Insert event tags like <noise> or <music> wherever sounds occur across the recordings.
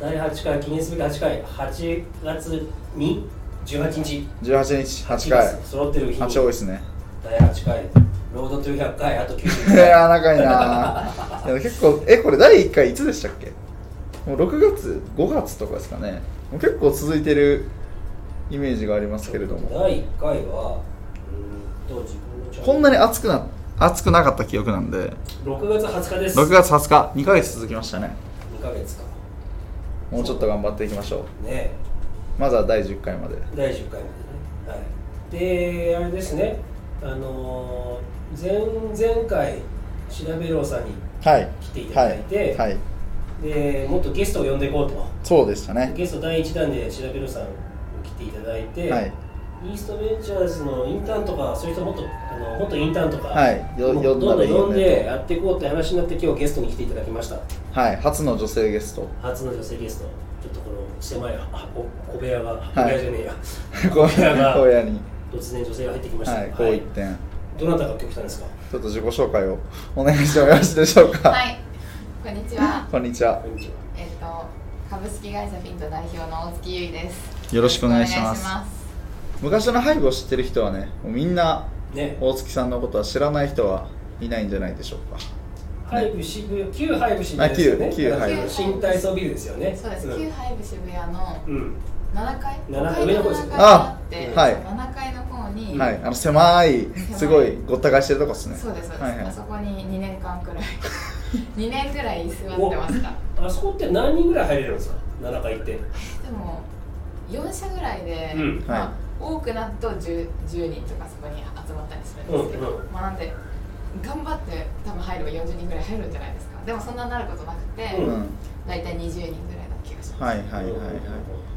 第8回記念すべき8回8月に18日。18日8回。揃ってる日に。8多いですね。第8回ロードトゥ100回あと90いやー長いなー。<laughs> でも結構えこれ第1回いつでしたっけ？もう6月5月とかですかね。もう結構続いてるイメージがありますけれども。第1回はうーんと自分のこんなに暑くな暑くなかった記憶なんで。6月20日です。6月20日。2ヶ月続きましたね。2ヶ月か。もうちょっと頑張っていきましょう。ねまずは第10回まで。第10回までね。はい。であれですね。あのー前前回調べろうさんにはい。来ていただいてはい、はい、でもっとゲストを呼んでいこうと。そうでしたね。ゲスト第1弾で調べろさんに来ていただいて、はいイーストベンチャーズのインターンとかそういう人もっとあのもっとインターンとか、はいどんどん呼んでやっていこうって話になって今日ゲストに来ていただきました。はい初の女性ゲスト。初の女性ゲストちょっとこの狭いあお小部屋がい。小部屋じゃねえや、<laughs> 小部屋が小屋に。突然女性が入ってきました、はいこう一点どなたが今日来たんですか？ちょっと自己紹介をお願いしてもよろしいでしょうか？はい、こんにちは。<laughs> こんにちは。こんにちは。えっと株式会社フィント代表の大月優衣です。よろしくお願いします昔のハイブを知ってる人はねもうみんなね。大月さんのことは知らない人はいないんじゃないでしょうか。ハイブ渋谷旧ハイブ渋谷ですよね。あ旧旧ハイブ新体操ビルですよね。そうです。ん。旧ハイブ渋谷のうん。7階、七5階上の方ですね7あって、あはい。7階の方に、はい。あの狭いすごいごった返してるとこですね。そうですそうです、はいはい。あそこに2年間くらい <laughs> 2年くらい座ってました。あそこって何人ぐらい入れるんですか？7階って。でも4社ぐらいで、うん。まあは多くなると 10, 10人とかそこに集まったりするんですけど、うんうん。まあなんで頑張って多分入れば40人ぐらい入るんじゃないですか。でもそんなになることなくて、うん。うん大体20人ぐらいな気がします、はいはいはいはい。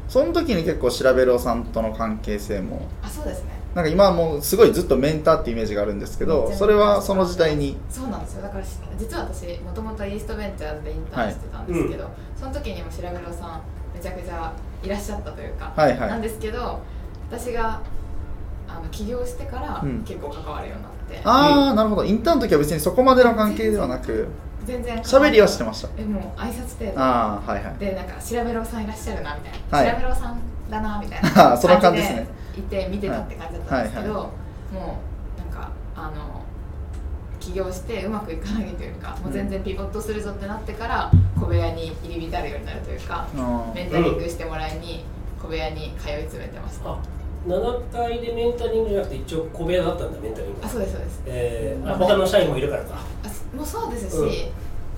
その時に結構調べろさんとの関係性も。あそうですね。なんか今はもうすごいずっとメンターってイメージがあるんですけどそれはその時代に。そうなんですよ。だからし実は私もともとイーストベンチャーズでインターンしてたんですけど、その時にも調べろさんめちゃくちゃいらっしゃったというか、はいはい。なんですけど私があの起業してからうん。結構関わるようになって、ああなるほど。インターンの時は別にそこまでの関係ではなく全然喋りはしてました。えもう挨拶程度。ああはいはい。でなんか調べろさんいらっしゃるなみたいな、はい。調べろさんだなみたい <laughs> あーなそんな感じですね。いて見てたって感じだったんですけど、はい。はもうなんかあの起業してうまくいかないというかもう全然ピボットするぞってなってから小部屋に入り浸るようになるというかあメンタリングしてもらいに小部屋に通い詰めてました、あ7階でメンタリングじゃなくて一応小部屋だったんだメンタリング。あそうですそうです。えー、あ他の社員もいるからか。あすもうそうですし、うん。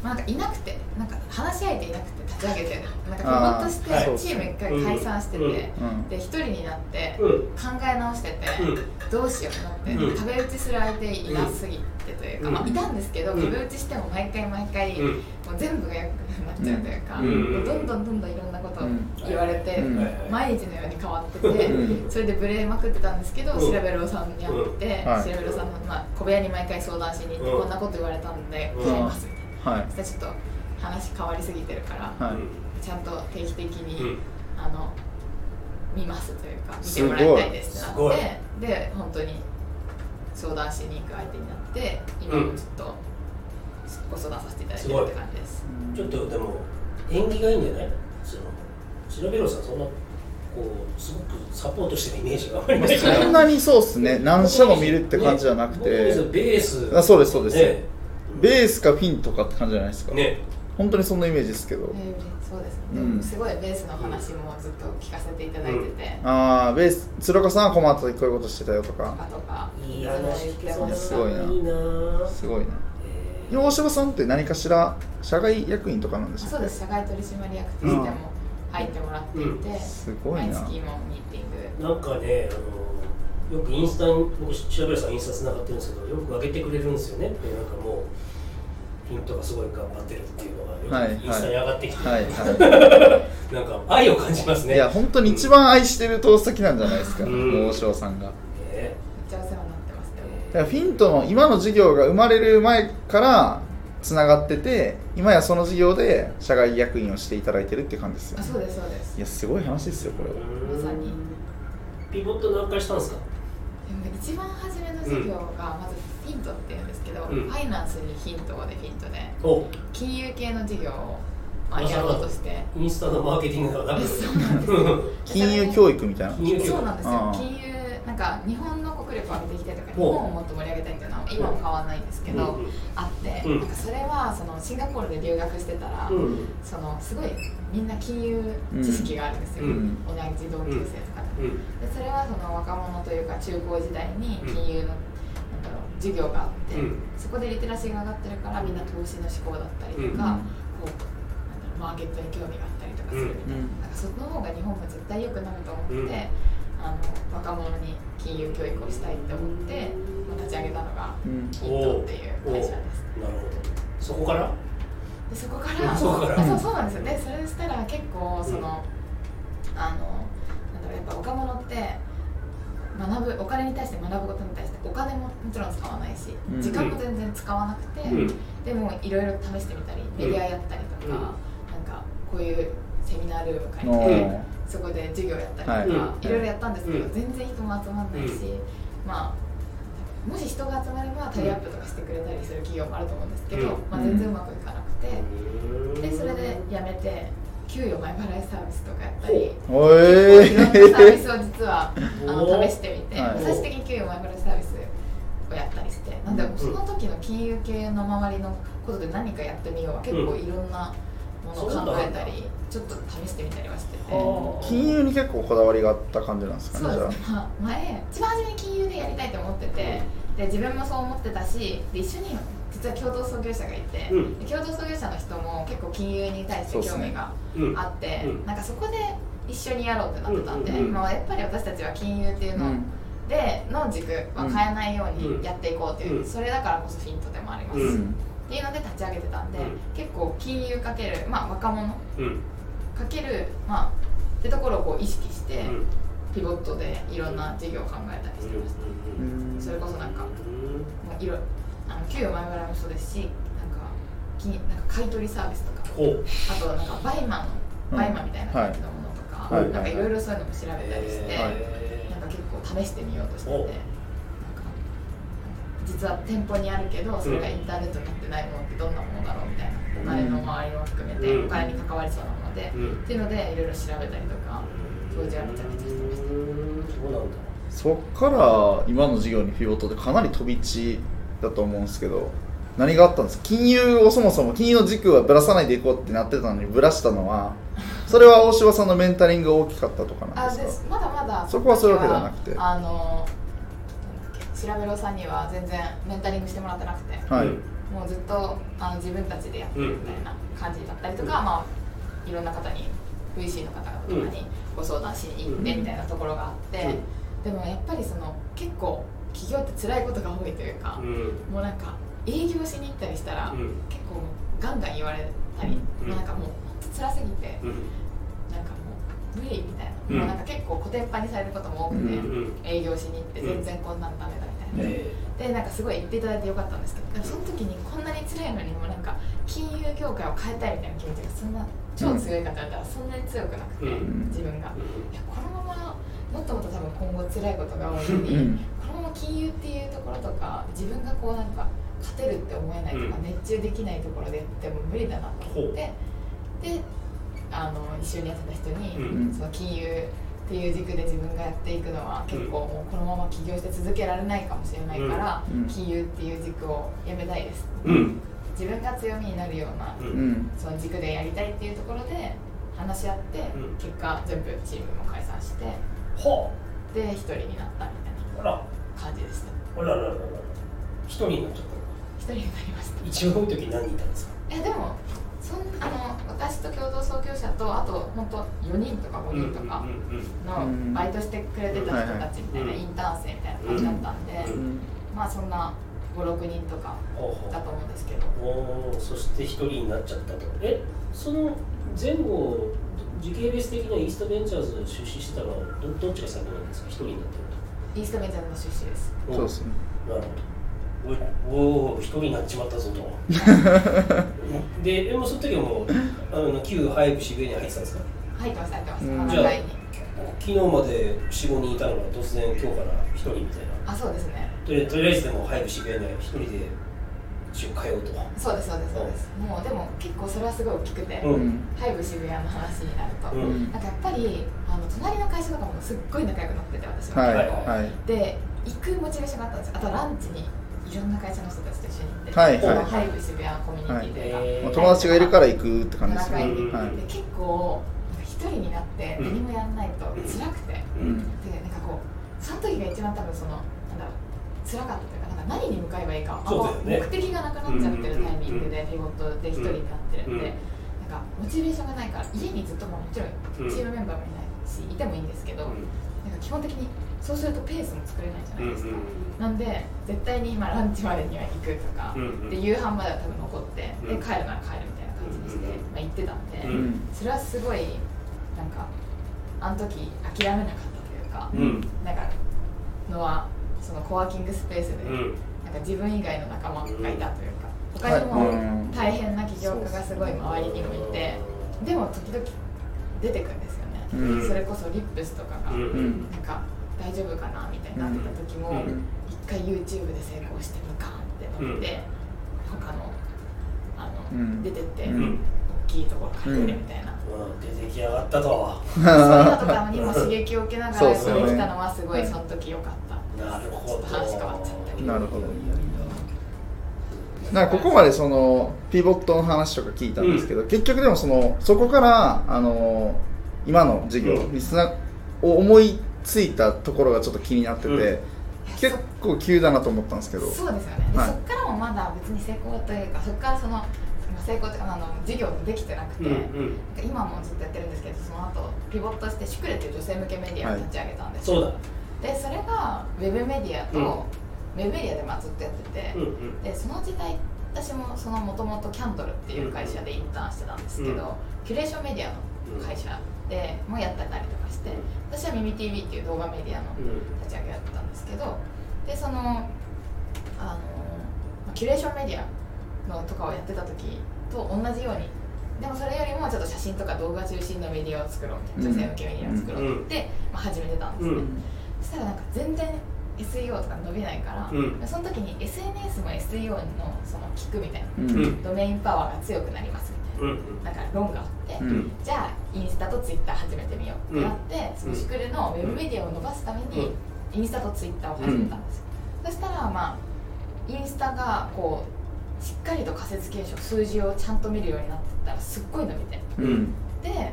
まあ、なんかいなくてなんか話し相手いなくて立ち上げてなんかピボあーットして、はい。チーム一回解散してて、うん。うんで一人になってうん。考え直してて、うん。どうしようってなって、うん。壁打ちする相手いなすぎてというか、うん。まあ、いたんですけど、うん。壁打ちしても毎回毎回、うん。もう全部が良くなっちゃうというか、どんどんどんどんいろんなことをうん。言われて、うん。毎日のように変わってて、うん。それでブレまくってたんですけど、うん。調べろさんに会って、はい。調べろさんの、まあ、小部屋に毎回相談しに行って、うん。こんなこと言われたんでうん。変えますみたいな。はい。そしたらちょっと話変わりすぎてるから、はい。ちゃんと定期的に、うん。あの見ますというか見すてもらいたいですってない。ってで本当に相談しに行く相手になって今もちょっとご相談させていただいてるって感じです、ちょっとでも縁起がいいんじゃない？その調べろさんそんなこうすごくサポートしてるイメージがあまりそんなにそうっすね。何社も見るって感じじゃなくねてベース。あそうですそうです。ねベースかフィンとかって感じじゃないですか。ね。本当にそんなイメージですけど。えーそうですね、うん。すごいベースの話もずっと聞かせていただいてて、ああベース鶴岡さんは困った時こういうことしてたよととか。かとか。いい話聞すごいな。いいな。すごいな。えー。大柴さんって何かしら社外役員とかなんでしょそうです。社外取締役としても入ってもらっていて、すごいな。毎月もミーティング。なんかねあのよくインスタに僕調べるさんインスタつながってるんですけどよく上げてくれるんですよね。でなんかもうピントがすごい頑張ってるっていうのがはいよくインスタに上がってきて、はいは <laughs> なんか愛を感じますね。いいや本当に一番愛してる投資先なんじゃないですかうん。大塩さんが。ね。めっちゃお世話になってます。でもだからフィントの今の事業が生まれる前からつながってて今やその事業で社外役員をしていただいてるっていう感じですよ。あそうですそうです。いやすごい話ですよこれは。まさに。ピボット何回したんですか？一番初めの授業がまずフフィントっていうんですけど、うん。ファイナンスにヒントでフィントでお。金融系の事業を、まあ、やろうとして。インスタのマーケティングではなくそうなんです金融教育みたいな。金融教育そうなんですよ。金融なんか日本の国力を上げていきたいとか日本をもっと盛り上げたいっていうのは今も変わらないんですけど、うんうんあって、うん。なんかそれはそのシンガポールで留学してたら、うん。そのすごいみんな金融知識があるんですよ、うん。同じ同級生とかで,、うん。でそれはその若者というか中高時代に金融の、なんだろう授業があって、うん。そこでリテラシーが上がってるからみんな投資の思考だったりとか、こうなんだろうマーケットに興味があったりとかするみたいな,、うん。なんかその方が日本も絶対良くなると思って、うんあの若者に金融教育をしたいって思って、まあ、立ち上げたのがうん。ヒットっていう会社です。なるほど。そこから？でそこからそこから。<laughs> あそうそうなんですよ。でそれしたら結構その、あのなんだろうやっぱ若者って学ぶお金に対して学ぶことに対してお金ももちろん使わないし、うん。時間も全然使わなくて、うん。でもいろいろ試してみたりメディアやったりとか、うん。なんかこういうセミナールーム借りおて、ーそこで授業やったりとか、はい。いろいろやったんですけど、うん。全然人も集まんないし、まあもし人が集まればタイアップとかしてくれたりする企業もあると思うんですけど、うん。まあ、全然うまくいかなくて、うん。でそれで辞めて給与前払いサービスとかやったりおいろんなサービえスを実はあの試してみて、はい。最終的に給与前払いサービスをやったりしてなんでその時の金融系の周りのことで何かやってみようは結構いろんなものを考えたりちょっと試してみたりはしてて。はあ金融に結構こだわりがあった感じなんですかねじゃあそうですね、まあ、前一番初めに金融でやりたいと思ってて。で自分もそう思ってたしで一緒に実は共同創業者がいて、うん。で共同創業者の人も結構金融に対して興味がうん。あって、うん。なんかそこで一緒にやろうってなってたんで、うんうんうん。まあ、やっぱり私たちは金融っていうのうん。での軸は変えないよううんにやっていこうっていう、うん。それだからこそフィントでもあります、うっうんていうので立ち上げてたんで、うん。結構金融かける、まあ、若者うん。かける、まあ、ってところをこう意識して、うん。ピボットでいろんな事業を考えたりしてました、うんそれこそなんかうん。まあ、いろあの給与前払いもそうですしなんか金なんか買い取りサービスとか。あとなんかバイマンうん。バイマンみたいな感じのものとか、はい。なんかいろいろそういうのも調べたりして、はいなんか結構試してみようとしてて実は店舗にあるけどそれがインターネットになってないものってどんなものだろうみたいなお金の周りも含めて、うんお金に関わりそうなもので、うん。っていうのでいろいろ調べたりとか当時はめちゃめちゃしてました。うんそうなんだそっから今の授業にピボットってかなり飛び地だと思うんですけど何があったんですか？金融をそもそも金融の軸はぶらさないでいこうってなってたのにぶらしたのはそれは大柴さんのメンタリングが大きかったとかなんあですか？です。まだまだそこはそういうわけではなくて。あの調べろさんには全然メンタリングしてもらってなくて、はい、うんもうずっとあの自分たちでやってるみたいな感じだったりとか、うん。まあいろんな方に VC の方々とかにご相談しに行ってみたいなところがあって、でもやっぱりその結構企業って辛いことが多いというかう、ん。もうなんか営業しに行ったりしたら、うん。結構ガンガン言われたり、うん。なんかもう本当辛すぎて、無理みたいな、うん。もうなんか結構コテンパンにされることも多くて、営業しに行って全然こんなんダメだみたいな。えでなんかすごい言っていただいてよかったんですけどその時にこんなに辛いのにもなんか金融業界を変えたいみたいな気持ちがそんな超強い方だったらそんなに強くなくて、うん。自分が。ーいやこのままもっともっと多分今後辛いことが多いのに、うん。このまま金融っていうところとか自分がこうなんか勝てるって思えないとか、うん。熱中できないところでっても無理だなと思って。であの一緒にやってた人に、うん。その金融っていう軸で自分がやっていくのは結構もうこのまま起業して続けられないかもしれないから、うん。金融っていう軸をやめたいです。うん。自分が強みになるような、その軸でやりたいっていうところで話し合って、うん。結果全部チームも解散してはで一人になったみたいな感じでした。あらららら。ら一人になっちゃっ一人になりましたた。一番多い時何人いたんですか？えでもそんあの私と共同創業者とあと本当4人とか5人とかのバイトしてくれてた人たちみたいな、うんインターン生みたいな感じだったんで、まあそんな56人とかだと思うんですけど。おーそして一人になっちゃったと。えその前後時系列的にはイーストベンチャーズ出資してたのはどどっちが先なんですか？一人になってるイーストベンチャーズの出資です。とそうですね。なるほど。おおお一人になっちまったぞと <laughs> ででもその時はもう <laughs> あの旧早く渋谷に入ってたんですか？入ってます入ってますうん。7じゃあ昨日まで45人いたのが突然今日から1人みたいな。あそうですね。とりあえずとりあえずでも早く渋谷には1人で一応通うと。そうですそうですそうです。もうでも結構それはすごい大きくて、ハイブ渋谷の話になると、うん。なんかやっぱりあの隣の会社とかもすっごい仲良くなってて私は、はいはい。はい。で行くモチベーションがあったんですよ。あとランチにいろんな会社の人たちと一緒に行って、はいはい。ハイブ渋谷のコミュニティというか、はい。友達がいるから行くって感じですね。はい。で結構なんか一人になって何もやらないと辛くて、うん。でなんかこうその時が一番多分そのなんだろう辛かったというかなんか何に向かえばいいか、ね。目的がなくなっちゃってるタイミングでピボットで一人になってるんで、なんかモチベーションがないから家にずっとももちろんチームメンバーもいないしいてもいいんですけど、なんか基本的にそうするとペースも作れないじゃないですか、なんで絶対に今ランチまでには行くとか、で夕飯までは多分残って、でうん。帰るなら帰るみたいな感じにして、うんまあ、行ってたんで、うん。それはすごいなんかあの時諦めなかったというか、うん。なんかのはそのコワーキングスペースで、うん。なんか自分以外の仲間がいたというか、他にはい。も大変な起業家がすごい周りにもいて、でも時々出てくるんですよね、うん。それこそリップスとかが、うん。うんなんか大丈夫かなみたいになってた時も、うん。一回 YouTube で成功してみかんってなって、他のあの、うん。出てって、うん。大きいところ借りれるみたいな、うん。出てきやがったと。そういうのとかにも刺激を受けながらそうできたのはすごいその時良かった、なるほど。話変わっちゃったけど。なるほど。なんかここまでそのピボットの話とか聞いたんですけど、結局でもそのそこからあの今の授業うん。につなを思いついたところがちょっと気になってて、うん。結構急だなと思ったんですけど。そうですよね、ではい。そっからもまだ別に成功というかそっからそのまあ成功というかあの事業できてなくて、うんうん。今もずっとやってるんですけどその後ピボットしてシュクレっていう女性向けメディアを立ち上げたんですよ、そうだ。でそれがウェブメディアと、うん。ウェブメディアでまあずっとやってて、うんうん。でその時代私もそのもともとキャンドルっていう会社でインターンしてたんですけど、うん。キュレーションメディアの会社でもやってたりとかして私は耳 TV っていう動画メディアの立ち上げやってたんですけどでそのあのまあキュレーションメディアのとかをやってた時と同じようにでもそれよりもちょっと写真とか動画中心のメディアを作ろうみたいな、女性向けメディアを作ろうって言って、まあ、始めてたんですね、うん。そしたらなんか全然 SEO とか伸びないから、うん。その時に SNS も SEO のその聞くみたいな、うん。うんドメインパワーが強くなりますな、うん。か論があって、うん。じゃあインスタとツイッター始めてみようってなって、そのシクルのウェブメディアを伸ばすために、インスタとツイッターを始めたんですよ、そしたらまあインスタがこうしっかりと仮説検証数字をちゃんと見るようになってったらすっごい伸びてうん。で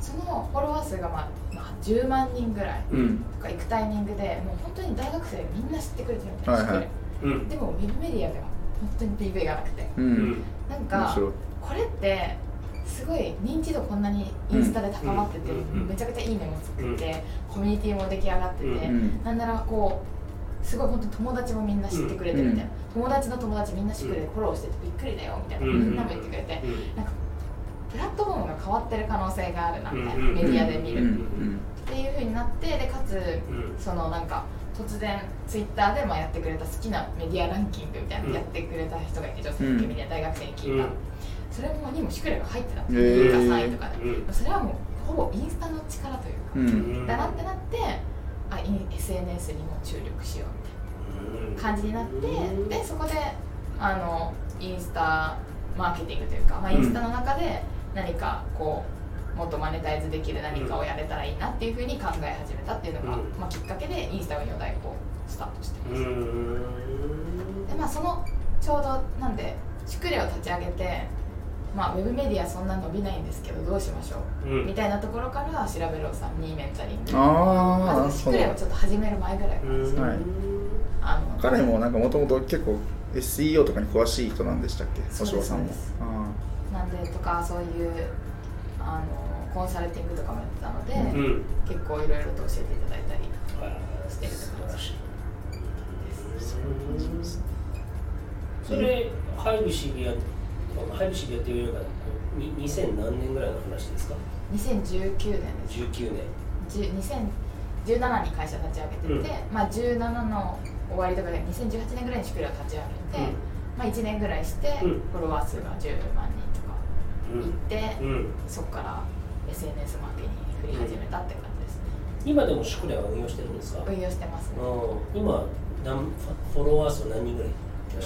そのフォロワー数がまあ、まあ、10万人ぐらいうんとか行くタイミングでもう本当に大学生みんな知ってくれてるみたいな、はいはい。うん。でもウェブメディアでは本当に PV がなくて。ううん。んなん面かこれってすごい認知度こんなにインスタで高まってて、めちゃくちゃいいねも作って、コミュニティも出来上がってて、うん。なんならこうすごい本当に友達もみんな知ってくれてるみたいな、友達の友達みんな知ってくれてフォローしててびっくりだよみたいな、うん。みんなも言ってくれて、なんかプラットフォームが変わってる可能性があるなみたいな、うん。メディアで見る、うんっていうふうになってでかつうん。そのなんか突然ツイッターでまあやってくれた好きなメディアランキングみたいなのやってくれた人がいて女性向けメディア大学生に聞いた、うん。それもにもシュクレが入ってたんへですー。よ2位か3位とかで、うんそれはもうほぼインスタの力というか、だなってなってあ SNS にも注力しようみたいな感じになって、でそこであのインスタマーケティングというか、まあ、インスタの中で何かこうもっとマネタイズできる何かをやれたらいいなっていうふうに考え始めたっていうのが、うん。まあ、きっかけでインスタ運用代行スタートして。ます、うんでまあそのちょうどなんでシュクレを立ち上げてまあウェブメディアそんな伸びないんですけどどうしましょう、うん。みたいなところから調べろさんにメンタリング。ああシクレをちょっと始める前ぐらいからですね、はいあの彼もなんかもともと結構 SEO とかに詳しい人なんでしたっけ？そうです星さんも。なんでとかそういうあのコンサルティングとかもやってたので、うん。結構いろいろと教えていただいたりはいしてるって感じです。それハイブ渋谷ハイブ渋谷っていうのがに2000何年ぐらいの話ですか？2019年です。19年。10 2017に会社立ち上げてて、まあ、17の終わりとかで2018年ぐらいにシュクレを立ち上げて、まあ、1年ぐらいしてうん。フォロワー数が10万人とかうん。いって、うんそこから SNS マーケに振り始めたって感じですね、今でもシュクレは運用してるんですか？運用してますね。うん今何フォロワー数何人ぐらい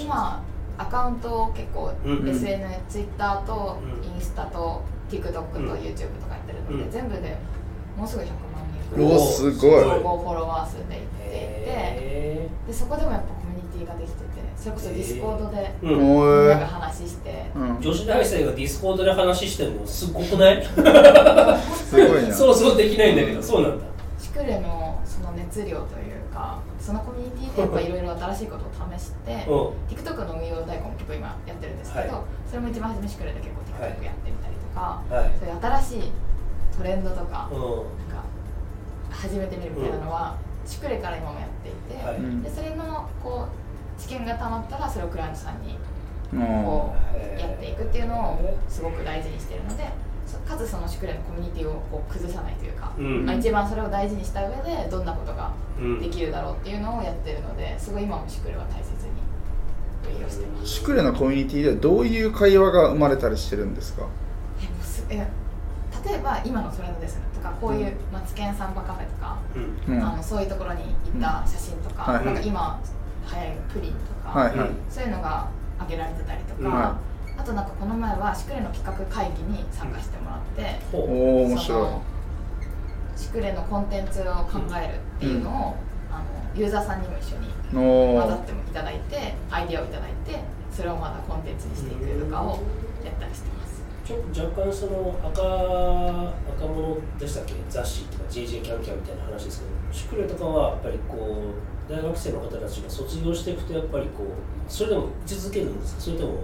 今アカウントを結構うん SN、ツイッターとうん。インスタと TikTok とうん。YouTube とかやってるので、うん。全部でもうすぐ100万う人おすごい。総合フォロワー数でいっていてへでそこでもやっぱコミュニティができててそれこそディスコードでーうん。みおーんなが話して、うん。女子大生がディスコードで話してるのすごくない？すごいな。<laughs> そうそうできないんだけどそうなんだ。シクレのその熱量というかそのコミュニティでやっぱいろいろ新しいことを試して、う TikTok の運用代行も結構今やってるんですけど、はい。それも一番初めシクレで結構 TikTok やってみたりとか、んはい。そういう新しいトレンドとか,、うん。なんか始めてみるみたいなのは、シクレから今もやっていて、はい。うん。でそれのこう知見がたまったらそれをクライアントさんにうん。こうやっていくっていうのをすごく大事にしてるのでそかつそのシクレのコミュニティをこう崩さないというか、うん。まあ、一番それを大事にした上でどんなことがうん。できるだろうっていうのをやってるのですごい今もシクレは大切に運用してます。シュクレのコミュニティではどういう会話が生まれたりしてるんですか？えもうすえ例えば今のトレンドですね。とかこういうマツケンサンバカフェとか、うん。うん。あのそういうところに行った写真とか,、はい。なんか今流行るプリンとか、はいはい。そういうのが上げられてたりとか、はあとなんかこの前はシクレの企画会議に参加してもらって、ほう。おお面白そのシクレのコンテンツを考えるっていうのを、あのユーザーさんにも一緒に混ざってもいただいてアイデアをいただいてそれをまたコンテンツにしていくとかをやったりしてます。ちょ若干その赤赤物でしたっけ？雑誌とか JJ キャンキャンみたいな話ですけどシュクレとかはやっぱりこう大学生の方たちが卒業していくとやっぱりこうそれでも居続けるんですか？それとも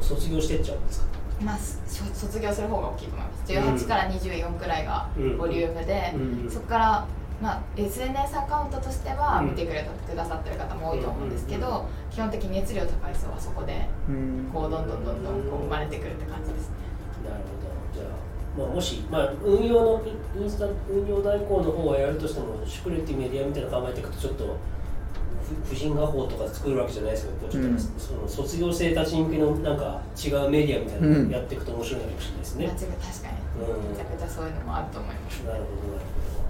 卒業してっちゃうんですか？まあ、し卒業する方が大きいと思います。18から24くらいがうん。ボリュームで、うん。そこから、まあ、SNS アカウントとしてはうん。見てくれたくださってる方も多いと思うんですけど、基本的に熱量高い層はそこでうん。こうどんどんどんどんこう生まれてくるって感じですね。なるほど。じゃあ、まあ、もし、まあ、運用のインスタ運用代行の方はやるとしてもシュクレっていうメディアみたいなの考えていくとちょっとふ婦人画報とか作るわけじゃないですけどこうちょっと、うん。その卒業生たち向けのなんか違うメディアみたいなのをやっていくと面白いかもしれないですね、確かにうん。めちゃくちゃそうい。うのもあると思いますなるほどなるほど、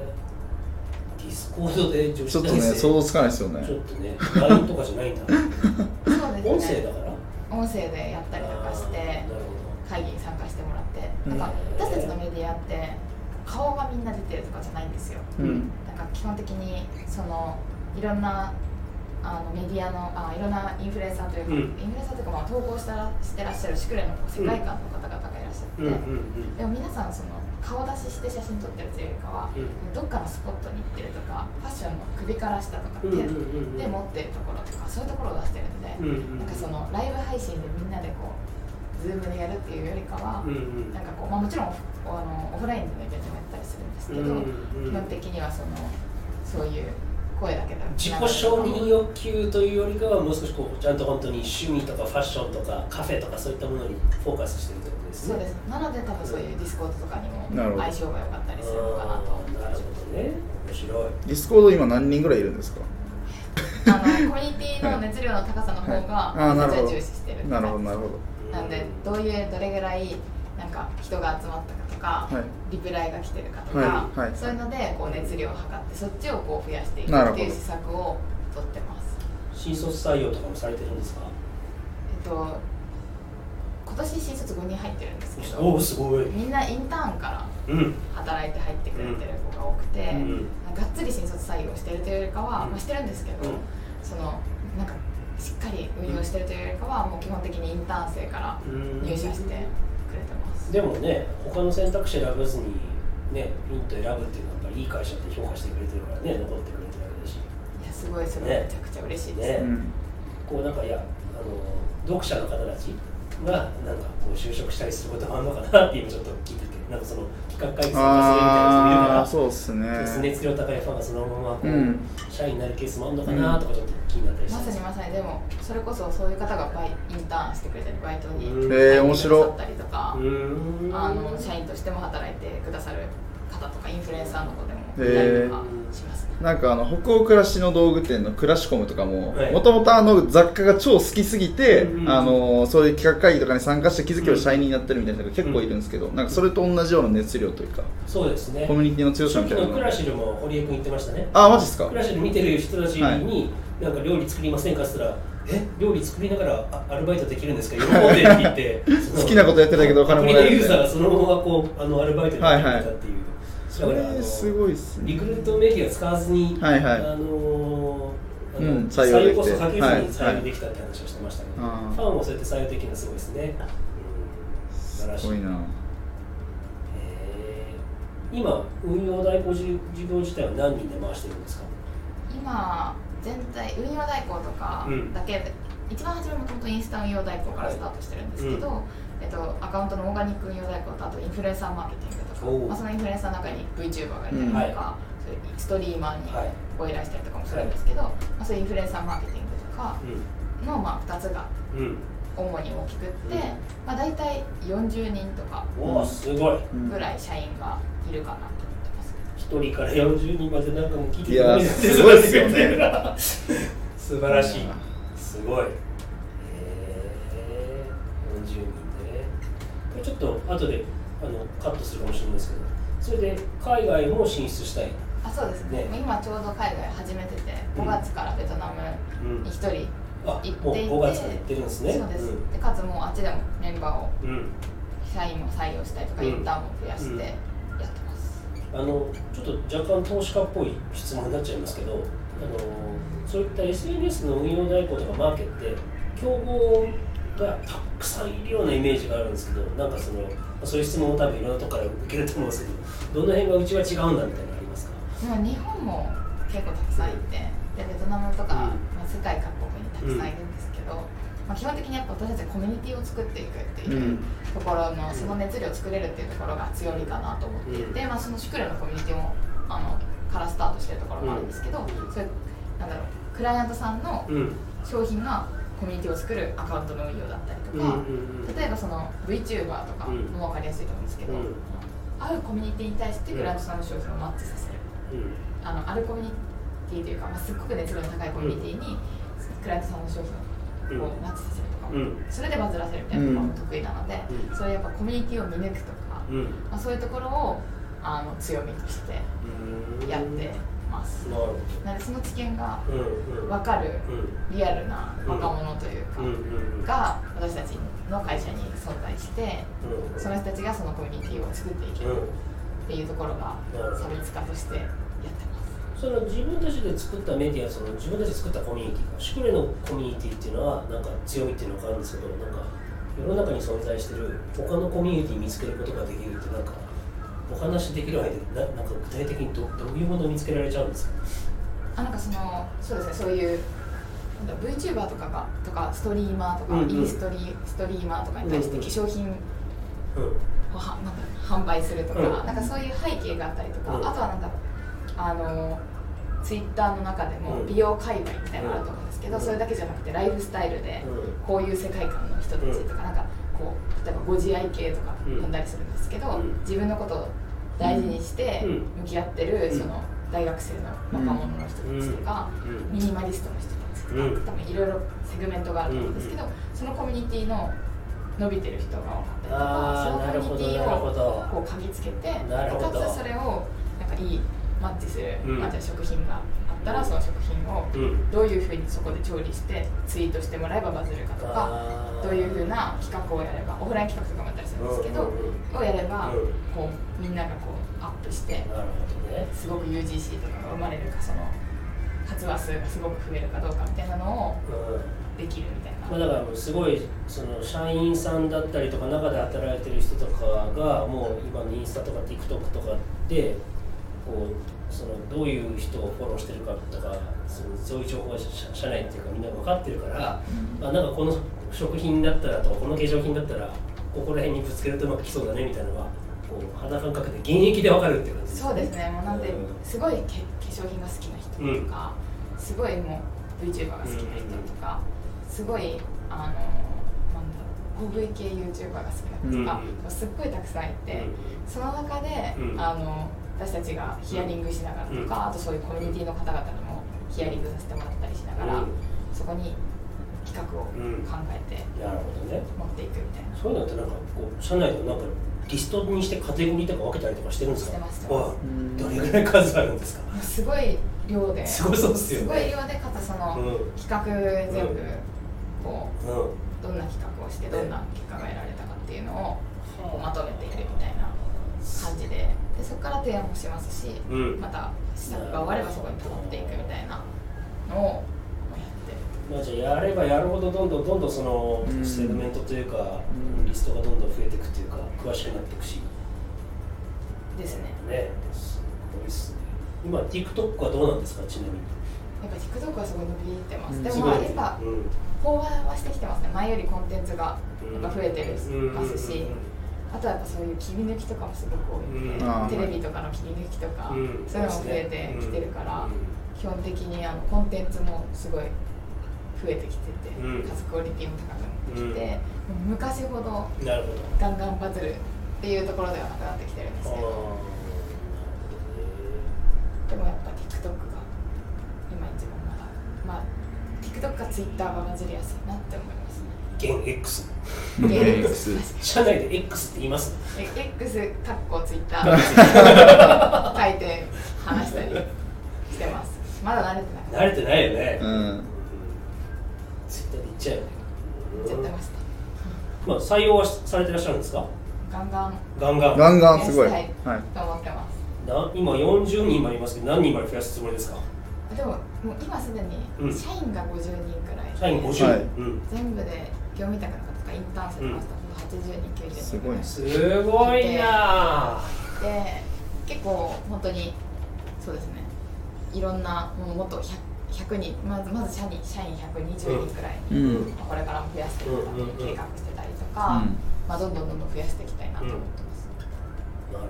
へーディスコードで女子ちょっとね想像つかないですよねちょっとね LINE とかじゃないんだ。そうですね。音声だから。音声でやったりとかして会議に参加してもらって、うんなんか私たちのメディアって顔がみんな出てるとかじゃないんですよ。うんか基本的にそのいろんなあのメディアのあいろんなインフルエンサーというか、うん。インフルエンサーというか、まあ、投稿したしてらっしゃるシュクレの世界観の方々がいらっしゃって、でも皆さんその顔出しして写真撮ってるというよりかは、うん。どっかのスポットに行ってるとかファッションの首から下とか手で持ってるところとかそういうところを出してるので、なんかそのライブ配信でみんなでこうズームでやるっていうよりかは、なんかこう、まあ、もちろんあのオフラインでのイベントもするんですけど、うんうん基本的にはそのそういう声だけで自己承認欲求というよりかはもう少しこうちゃんと本当に趣味とかファッションとかカフェとかそういったものにフォーカスしてるということですね。そうです。なので多分そういうディスコードとかにも相性が良かったりするのかなとなるほどね。面白いディスコード今何人ぐらいいるんですか？あのコミュニティの熱量の高さの方が私は重視してるなるほどなるほど。なんでどういうどれぐらいなんか人が集まったかとか、はい。リプライが来てるかとか、はい。はい。そういうのでこう熱量を測ってそっちをこう増やしていくっていう施策を取ってます。新卒採用とかもされてるんですか？えっと今年新卒5人入ってるんですけどすごい。みんなインターンからうん。働いて入ってくれてる子が多くて、うん。がっつり新卒採用してるというよりかは、うん。まあ、してるんですけど、うん。そのなんかしっかり運用してるというよりかは、もう基本的にインターン生からうん。入社してくれてます、でもね他の選択肢選ばずにねピンと選ぶっていうのはやっぱりいい会社って評価してくれてるからね残ってくれてるわけだし。いやすごいそれね。めちゃくちゃ嬉しいです、ね。うん。こうなんかいやあの読者の方たちがなんかこう就職したりすることもあるのかなって今ちょっと聞いててなんかその企画会議参加するみたいな人もいるからそうっすね。熱熱量高いファンがそのままこう、うん。社員になるケースもあるのかなとかちょっと気になったりして。まさにまさに。でもそれこそそういう方がバイインターンしてくれたりバイトにうん。えー面白い。入ってくださったりとか、うーん。あの社員としても働いてくださる方方とかインフルエンサーの子でもいたりとかしますね。なんかあの北欧暮らしの道具店のクラシコムとかもはい。もともとあの雑貨が超好きすぎて、うんうんあのそういう企画会議とかに参加して気づけば社員になってるみたいな人が結構いるんですけど、なんかそれと同じような熱量というかそうですねコミュニティの強さみたいなのクラシルも堀江君言ってましたね。あマジっすか？クラシル見てる人たちに、なんか料理作りませんか？って言ったらえ？料理作りながらあアルバイトできるんですか？喜んでって言って好きなことやってたけどお金もらえるアプリのユーザーがそのままこうあのアルバイトになってたっていう、そだからあのれすごいっすね。リクルート名義が使わずに、はいはい。あのうん採採用できて。用こそかけずにはい採用できたって話をしてましたけど、はい。ファンもそうやって採用できるのすごいですね、うん、素晴らしい。すごい。なえー。今運用代行事業自体は何人で回してるんですか？今全体運用代行とかだけで、一番初めもともとインスタ運用代行からスタートしてるんですけど、えっと、アカウントのオーガニック運用代行とあとインフルエンサーマーケティングとかまあ、そのインフルエンサーの中に VTuber がいたりとか、うん。はい。そういうストリーマーにはい。ご依頼したりとかもするんですけど、まあ、そういうインフルエンサーマーケティングとかの、まあ、2つが主に大きくって、うん。まあ、大体40人とかぐらい社員がいるかなと思ってます。1人から40人までなんかもう聞いてくれる。すごいっすよね。<laughs> 素晴らしい。すごい。えー、40人ちょっと後であのカットするかもしれないですけどそれで海外も進出したい。あそうですね。ね。今ちょうど海外始めててうん。5月からベトナムに1人あ行っていて、5月から行ってるんですね。そうです、うん。でかつもうあっちでもメンバーをうん。うん社員も採用したりとか、うん。インターンも増やしてやってます、あのちょっと若干投資家っぽい質問になっちゃいますけどあのそういった SNS の運用代行とかマーケって競合がたくさんいるようなイメージがあるんですけどなんかそのそういう質問を多分いろんなとこから受けると思うんですけどどの辺がうちは違うんだみたいなのありますか？日本も結構たくさんいてでベトナムとか、まあ、世界各国にたくさんいるんですけど、まあ、基本的にやっぱ私たちコミュニティを作っていくっていううん。ところの、その熱量を作れるっていうところが強みかなと思っていて、うん。まあ、そのシュクレのコミュニティもあのからスタートしてるところもあるんですけど、うん。そういうなんだろうクライアントさんのうん。商品がコミュニティを作るアカウントの運用だったりとか、例えばその VTuber とかうん。も分かりやすいと思うんですけど、うん。あるコミュニティに対してクライアントさんの商品をマッチさせる、あのあるコミュニティというか、まあ、すっごく熱量の高いコミュニティにクライアントさんの商品をマッチさせるとか、うん。それでバズらせるみたいなところも得意なので、うん。そういうやっぱコミュニティを見抜くとか、うん。まあ、そういうところをあの強みとしてうん。やってます、なるほなのでその知見が分かるうん。リアルな若者というか、が私たちの会社に存在してうんその人たちがそのコミュニティを作っていけるっていうところが差別化としてやってます。その自分たちで作ったメディアその自分たちで作ったコミュニティがシュクレのコミュニティっていうのはなんか強みっていうのがあるんですけどなんか世の中に存在してる他のコミュニティ見つけることができるってなんかお話できる間にななんか具体的にどどういうものを見つけられちゃうんですか？あなんかそのそうですねそういうなんだ VTuber とかがとかストリーマーとか、うんうん。インストリストリーマーとかに対してうんうん。化粧品うん。をはなんだ販売するとか、うん。なんかそういう背景があったりとか、うん。あとはなんだろうあのツイッターの中でもうん。美容界隈みたいなのがあると思うんですけど、うん。それだけじゃなくてライフスタイルでうん。こういう世界観の人たちとか、なんかこう例えばご自愛系とかうん。呼んだりするんですけど、うん。自分のことを大事にしてうん。向き合ってる、うん。その大学生の若者の人たちとか、うん。ミニマリストの人たちとか、うん。多分いろいろセグメントがあると思うんですけど、そのコミュニティの伸びてる人が多かったりとかそのコミュニティをこう嗅ぎつけてかつそれをなんかいいマッチする、うん。まあ、じゃあ食品があったらその食品をうん。どういうふうにそこで調理してツイートしてもらえばバズるかとかあー。どういうふうな企画をやればオフライン企画とかもやったりするんですけど、うんうんうん。をやれば、うんこうみんながこうアップしてね。すごく UGC とかが生まれるかその発話数がすごく増えるかどうかみたいなのをうん。できるみたいな。まあ、だからもうすごいその社員さんだったりとか中で働いてる人とかがもう今のインスタとか TikTok とかでこうそのどういう人をフォローしてるかとかそのそういう情報が社社内っていうかみんな分かってるから、まあ、なんかこの食品だったらとかこの化粧品だったらここら辺にぶつけるとうまくきそうだねみたいなのがこう肌感覚で現役で分かるっていう感じそうですね。もうなんでうんすごいけ化粧品が好きな人とか、すごいもう VTuber が好きな人とか、すごいあのなんだろう大食い系 YouTuber が好きな人とか、うん。すっごいたくさんいて、その中で、うん。あの私たちがヒアリングしながらとか、うん。あとそういうコミュニティの方々でもヒアリングさせてもらったりしながら、うん。そこに企画を考えてなるほどね。持っていくみたいな、そういうのってなんかこう社内でなんかリストにしてカテゴリーとか分けたりとかしてるんですか？どれぐらい数あるんですか？すごい量で。すごそうっすよねすごい量でかつその、うん企画全部こううどんな企画をしてどんな結果が得られたかっていうのをこうまとめているみたいな感じででそこから提案もしますし、うん。また施策が終わればそこに溜まっていくみたいなのをやってまあ、じゃあやればやるほどどんどんどんどんそのうん。セグメントというか、うん。リストがどんどん増えていくというか詳しくなっていくし。ですね。ね。すごいっすね。今 TikTok はどうなんですか？ちなみに。やっぱ TikTok はすごい伸びてます、うん。ですもあやっぱうん。飽和はしてきてますね。前よりコンテンツがやっぱ増えてるうん。ますし、うんあとはやっぱそういう切り抜きとかもすごく多い。ので、うんテレビとかの切り抜きとか、うん。そういうのも増えてきてるから、うん。基本的にあのコンテンツもすごい増えてきてて、うん。かつクオリティも高くなってきて、昔ほどガンガンバズるっていうところではなくなってきてるんですあけどでもやっぱ TikTok が今一番まだまあ TikTok か Twitter がバズりやすいなって思いますね現 X X 社内で X って言います。え X かっこ Twitter 書いて話したりしてます。まだ慣れてなくて慣れてないよね、うん。ツイッターで言っちゃうよね。言っちゃってました。まあ採用はされてらっしゃるんですか？ガンガン。ガンガン。ガンガンすごい。ははい。いと思ってます。な今40人もありますけど何人まで増やすつもりですか？でももう今すでうん。に社員が50人くらいで、社員50人、全部で業務委託の方とかインターン生の方とか80人90人すごいねすごいな。で結構本当にそうですね。いろんなもうもっと 100, 100人まずまず社員社員120人くらいに、うん。まあこれからも増やしていくために計画してたりとか、うん。まあ、どんどんどんどん増やしていきたいなと思ってます、なる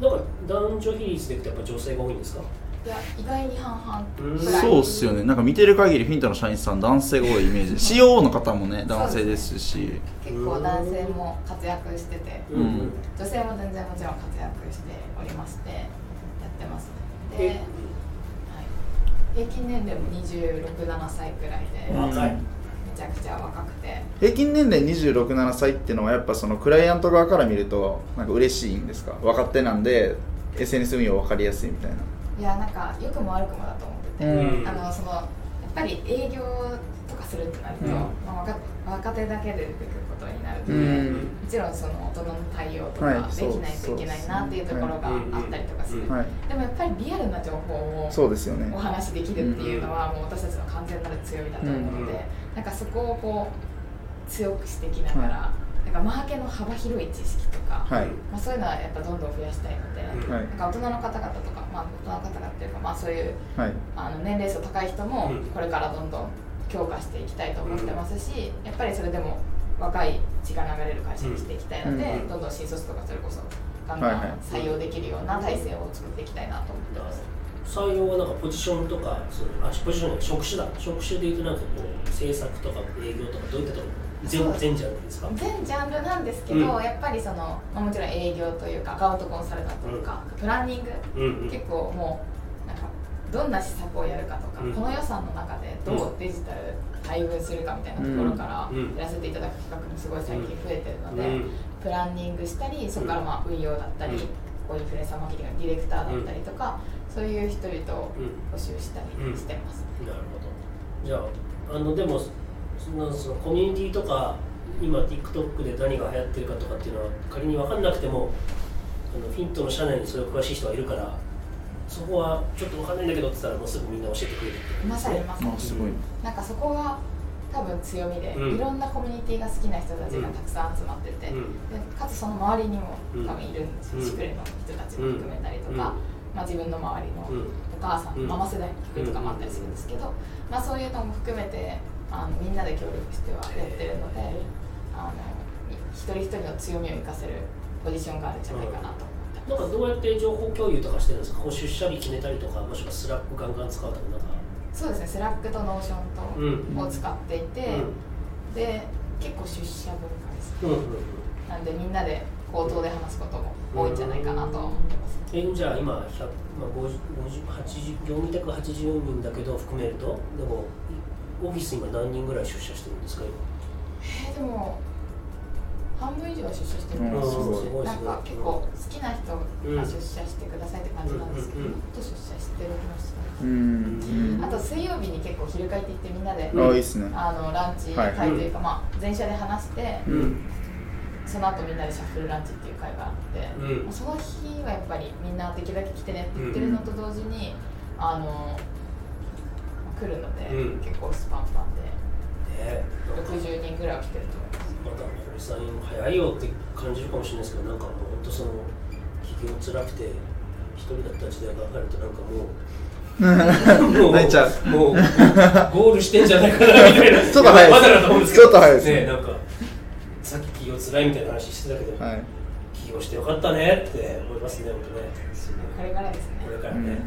ほど。なんか男女比率でいくとやっぱ女性が多いんですか？いや意外に半々そうっすよね。なんか見てる限りフィンタの社員さん男性が多いイメージ。COO の方もね男性ですし。結構男性も活躍してて、うん。女性も全然もちろん活躍しておりましてやってますね。で、え？はい、平均年齢も267歳くらいで、めちゃくちゃ若くて。平均年齢267歳っていうのはやっぱそのクライアント側から見るとなんか嬉しいんですか？若手なんで SNS 運用分かりやすいみたいないやなんか良くも悪くもだと思ってて、うん。あのそのやっぱり営業とかするってなると、うん。まあ、若若手だけで出てくることになるので、うん。もちろんその大人の対応とはい。かできないといけないなっていうところがあったりとかする、うん。はい。でもやっぱりリアルな情報をそうですよね。お話しできるっていうのはもう私たちの完全なる強みだと思うので、うん。なんかそこをこう強くしていきながら、なんかマーケの幅広い知識とか、はい。まあ、そういうのはやっぱどんどん増やしたいので、うんはい。なんか大人の方々とか、まあ、大人の方々っていうか、まあ、そういうはい。あの年齢層高い人もうん。これからどんどん強化していきたいと思ってますし、やっぱりそれでも若い血が流れる会社にしていきたいので、うん。どんどん新卒とかそれこそガンはいはい。ガン採用できるような体制を作っていきたいなと思ってます。採用はなんかポジションとかそのあポジション職種だ。職種でいうとなんかこう制作とか営業とかどういったところ全全ジャンルですか？全ジャンルなんですけど、うん。やっぱりその、まあ、もちろん営業というかアカウントコンサルタントとか、プランニング、うんうん。結構もうなんかどんな施策をやるかとか、うん。この予算の中でどうデジタル配分するかみたいなところからうん。やらせていただく企画もすごい最近増えてるので、うん。プランニングしたりそこからまあ運用だったり、うん。こういうインフルエンサーマーケティングのディレクターだったりとか、そういう人々をうん。募集したりしてます。なるほど。じゃああのでもそんなそのコミュニティとか今 TikTok で何が流行ってるかとかっていうのは仮に分かんなくてもあのフィントの社内にそれを詳しい人がいるからそこはちょっと分かんないんだけどって言ったらもうすぐみんな教えてくれるまさにまさにあすごい。なんかそこが多分強みで、うん。いろんなコミュニティが好きな人たちがたくさん集まってて、うん。でかつその周りにもうん多分いるんですよ、うん。シクレの人たちも含めたりとか、うん。まあ、自分の周りのうん。お母さん、うん。ママ世代の曲とかもあったりするんですけど、まあ、そういうのも含めてあのみんなで協力してはやってるのであの一人一人の強みを生かせるポジションがあるんじゃないかなと思ってなんかどうやって情報共有とかしてるんですか？こう出社日決めたりとかもしくはスラックガンガン使うとかなんか。そうですねスラックとノーションと、うんを使っていて、で結構出社文化ですうんうんうん。なんでみんなで口頭で話すことも多いんじゃないかなとは思ってます。えじゃあ今100、まあ、50 50 80業務委託80人だけど含めるとでもオフィス今何人ぐらい出社してるんですか？えー、でも半分以上は出社してる。んうんですすごい。なんか結構好きな人が出社してくださいって感じなんですけど、うん。もっと出社してる気がするうん。あと水曜日に結構昼会って言ってみんなで、あいいっすね。あのランチ会というか、まあ、全社で話して、うん。その後みんなでシャッフルランチっていう会があって、うん。その日はやっぱりみんなできるだけ来てねって言ってるのと同時に、あの来るので、うん。結構スパンパンで。ね。なんか60人ぐらいは来てると思います。まだ堀さん早いよって感じるかもしれないですけどなんかもう本当その企業辛くて一人だった時代が分かるとなんかもう <laughs> もう泣いちゃうもうゴールしてんじゃないかなみたいな。<laughs> ちょっと早いです。まだだと思うんですけど。ちょっと早いですね。ねなんかさっき企業辛いみたいな話してたけど、はい。起業してよかったねって思いますね、本当ね。これからですね。これからね。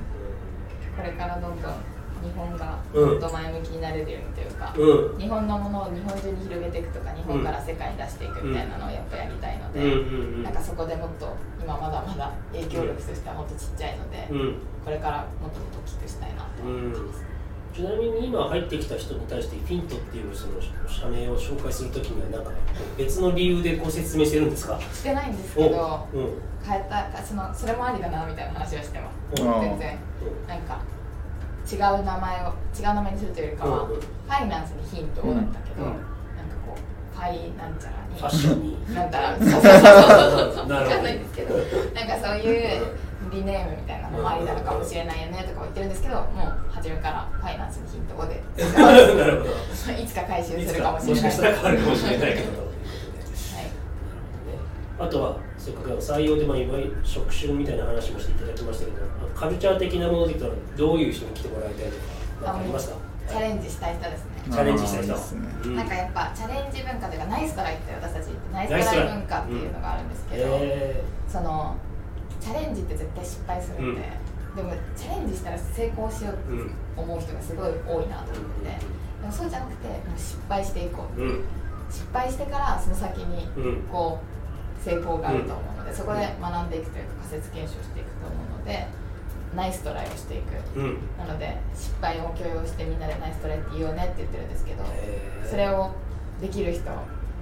これからどんどん日本がうんもっと前向きになれるようにというか、うん。日本のものを日本中に広げていくとか日本から世界に出していくみたいなのをやっぱやりたいので、うんなんかそこでもっと今まだまだ影響力としてはもっとちっちゃいので、うん。これからもっともっと大きくしたいなって思ってます、ちなみに今入ってきた人に対してフィントっていうその社名を紹介するときにはなんか別の理由でこう説明してるんですか？してないんですけどおうん。変えたそのそれもありだなみたいな話はしてます。うん。全然。なんか違う名前を違う名前にするというよりかは、ファイナンスにヒントをだったけど、うん。なんかこうファイなんちゃらにファッションに。なんだろう、そうそうそうそう、なるほど。わかんないんですけど、なんかそういうリネームみたいなのもありなのかもしれないよねとか言ってるんですけど、もう初めからファイナンスにヒントをで、なるほど。いつか回収するかもしれない。か。もしかしたら変わるかもしれないけど。はい。あとはせっかく採用でもいわゆる職種みたいな話もしていただきましたけどカルチャー的なもので言ったらどういう人に来てもらいたいとか何かありますかチャレンジしたい人ですね。チャレンジしたい人。うんなんかやっぱチャレンジ文化というかナイストライって私たちナイストライ文化っていうのがあるんですけど、えそのチャレンジって絶対失敗するんで、でもチャレンジしたら成功しようってうん。思う人がすごい多いなと思ってて、でもそうじゃなくてもう失敗していこう。ーうん。失敗してからその先にうん。こう成功があると思うので、そこで学んでいくというか仮説検証していくと思うのでナイストライをしていく。うん。なので失敗を許容してみんなでナイストライって言おうねって言ってるんですけど、えー。それをできる人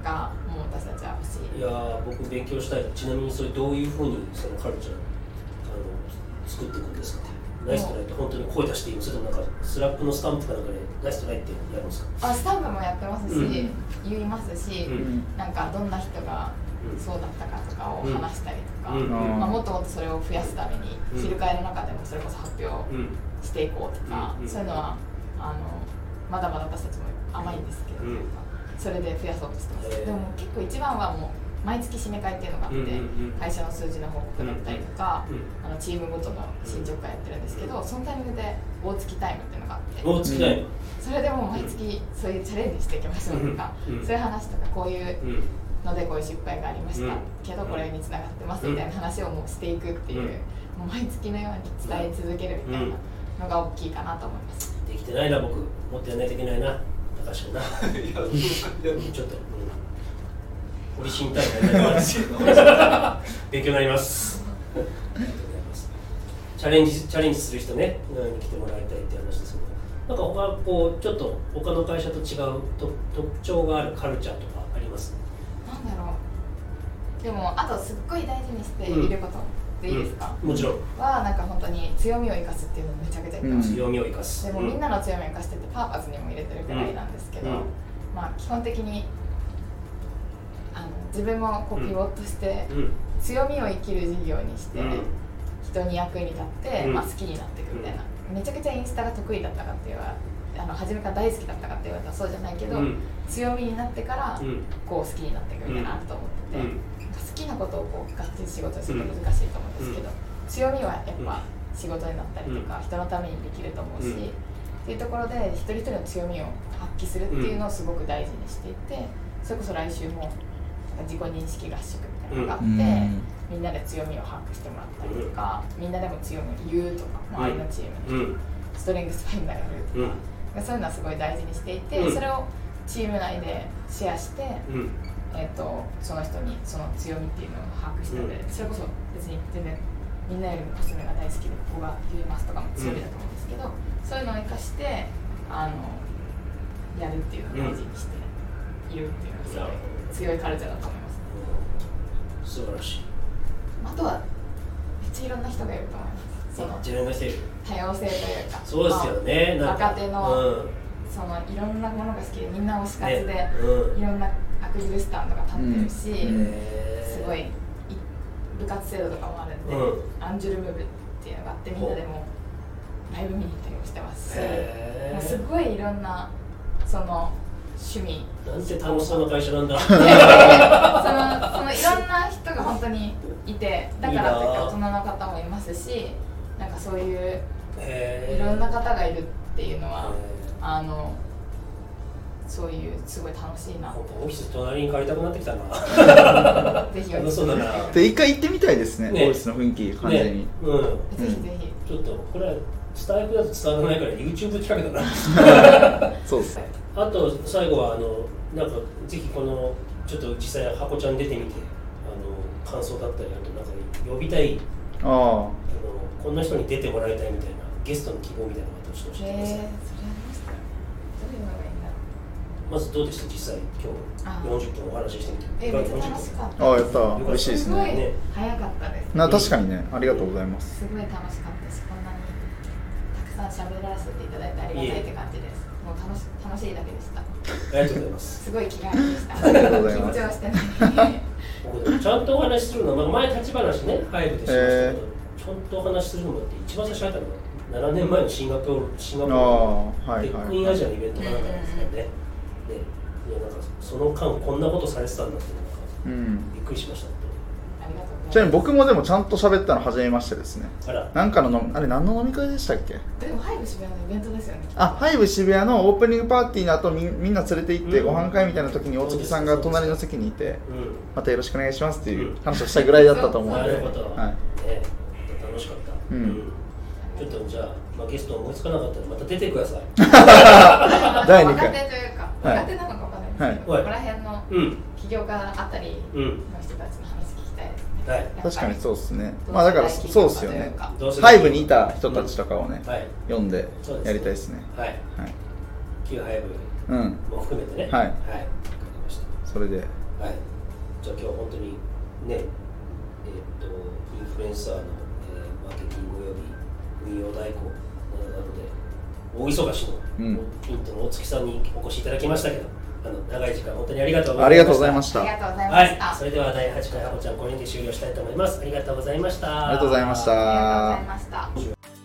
がもう私たちは欲しい。いやー僕勉強したい。ちなみにそれどういうふうにそのカルチャーあの作っていくんですか？ナイストライって本当に声出していいのそれともなんかスラックのスタンプかなんかでナイストライってやるんですか？あスタンプもやってますし、うん。言いますし、うん。なんかどんな人がうんそうだったかとかを話したりとか、うん。まあ、もっともっとそれを増やすために、うん。昼会の中でもそれこそ発表うんしていこうとか、うん。そういうのはあのまだまだ私たちも甘いんですけど、うん。それで増やそうとしてます、でも結構一番はもう毎月締め会っていうのがあって、うんうんうん。会社の数字の報告だったりとか、うん。あのチームごとの進捗会やってるんですけど、そのタイミングで大月タイムっていうのがあって、もう尽きないのそれでもう毎月そういうチャレンジしていきましょうとか、うん。うん。そういう話とかこういううんのでこういう失敗がありました、うん。けどこれにつながってますみたいな話をもうしていくっていう、うん。もう毎月のように伝え続けるみたいなのが大きいかなと思います、できてないな僕。もっとやらないといけないな。確 <laughs> かにな。ちょっと、うん、堀新大会になります。勉強になります。ありがとうございますチャレンジチャレンジする人ねうんに来てもらいたいって話ですけど。なんか他こうちょっと他の会社と違うと特徴があるカルチャーとかあります？なんだろうでもあとすっごい大事にしていることでいいですか、うん。もちろん。はなんか本当に強みを生かすっていうのをめちゃくちゃ言ってます、強みを生かす。でもみんなの強みを生かしててパーパスにも入れてるくらいなんですけど、うん。まあ基本的にあの自分もこうピボットしてうん。強みを生きる事業にして、うん。人に役に立って、うん。まあ、好きになっていくみたいな、めちゃくちゃインスタが得意だったかって言わあの初めから大好きだったかって言われたらそうじゃないけど、うん。強みになってから、うん。こう好きになっていくみたいなと思ってて、きなことをこうがっつり仕事にすると難しいと思うんですけど、強みはやっぱ仕事になったりとか、人のためにできると思うし、うん。っていうところで一人一人の強みを発揮するっていうのをすごく大事にしていてそれこそ来週もなんか自己認識合宿みたいなのがあって、うん。みんなで強みを把握してもらったりとか、みんなでも強みを言うとか周りのチームに、うん。ストレングスファインダーやるとか、そういうのはすごい大事にしていて、うん。それをチーム内でシェアしてうんえー、とその人にその強みっていうのを把握したので、うんそれこそ別に全然みんなよりもコスメが大好きでここが言えますとかも強みだと思うんですけど、そういうのを生かしてあのやるっていうのを大事にしているっていうのがすごい強いカルチャーだと思います。ね素晴らしいあとはめっちゃいろんな人がいると思います。その多様性というかそうですよねまあ若手の、うんそのいろんなものが好きでみんな推し活で、うんいろんなアクリルスタンドが立ってるし、すごいい部活制度とかもあるんで、うアンジュルムーブっていうのがあってみんなでもライブ見に行ったりもしてますし、すごいいろんなその趣味。なんて楽しそうな会社なんだ。<laughs> そのそのいろんな人が本当にいてだからといって大人の方もいますしなんかそういういろんな方がいるっていうのはへあのそういうすごい楽しいな。ーオフィス隣に帰りたくなってきたな。<laughs> ぜひ楽しそうだな。で一回行ってみたいですねね。オフィスの雰囲気完全に、ね。うん。ぜひぜひ、ちょっとこれはスタイフだと伝わらないから YouTube 企画だな。<laughs> そうですあと最後はあのなんかぜひこのちょっと実際ハコちゃん出てみてあの感想だったりあとなんか呼びたいああ。のこんな人に出てもらいたいみたいなゲストの希望みたいなのがどうしてへえ教えてください。それありましたどういうのがいいんだろうまずどうでした実際今あ日40分お話ししてみて。えめっちゃ楽しかった。あああやった。嬉しいですすごいね早かったです。な確かにね。ありがとうございます。すごい楽しかったしこんなにたくさん喋らせていただいてありがたいって感じです。もう楽し楽しいだけでした。ありがとうございます。すごい気軽でした。ありがとうございます。緊張してない。ちゃんとお話しするのは、まあ、前立ち話ねハイブでしましたけど、えちゃんとお話しするのもって一番最初に入ったのが7年前のシンガポールシンガポールああはいテックはい。インアジアのイベントかなんかですよね。で、いやなんかその間こんなことされてたんだってうん。びっくりしました。ちなみに僕もでもちゃんと喋ったの初めましてですね。なんかののあれ何の飲み会でしたっけ？でもハイブ渋谷のイベントですよねあハイブ渋谷のオープニングパーティーの後みみんな連れて行ってうん。ご飯会みたいな時に大月さんが隣の席にいてうまたよろしくお願いしますっていう話をしたぐらいだったと思ん、うんで、なるほど。はい、ね、楽しかった。うん。ちょっとじゃあ、まあ、ゲスト思いつかなかったらまた出てください。<laughs> 第二回はい。若手なのかわかんないですけど、はい。ここら辺のうん、起業家あったりうん、の人たちの話聞きたいですね。はい、確かにそうですね。まあだからそうですよね。同世代ハイブにいた人たちとかをね、はい、読んでやりたいですね。はい、はい。旧ハイブうん。も含めてね。はい。はい、わかりました。それで。はい、じゃあ今日本当にね、えーっとインフルエンサーの、えーマーケティングおよび運用代行などで大忙しの、うん。イントの大月さんにお越しいただきましたけどあの長い時間本当にありがとうございましたありがとうございました。ありがとうございまはいした、それでは第8回ハコちゃんこれにて終了したいと思います。ありがとうございました。ありがとうございました。ありがとうございました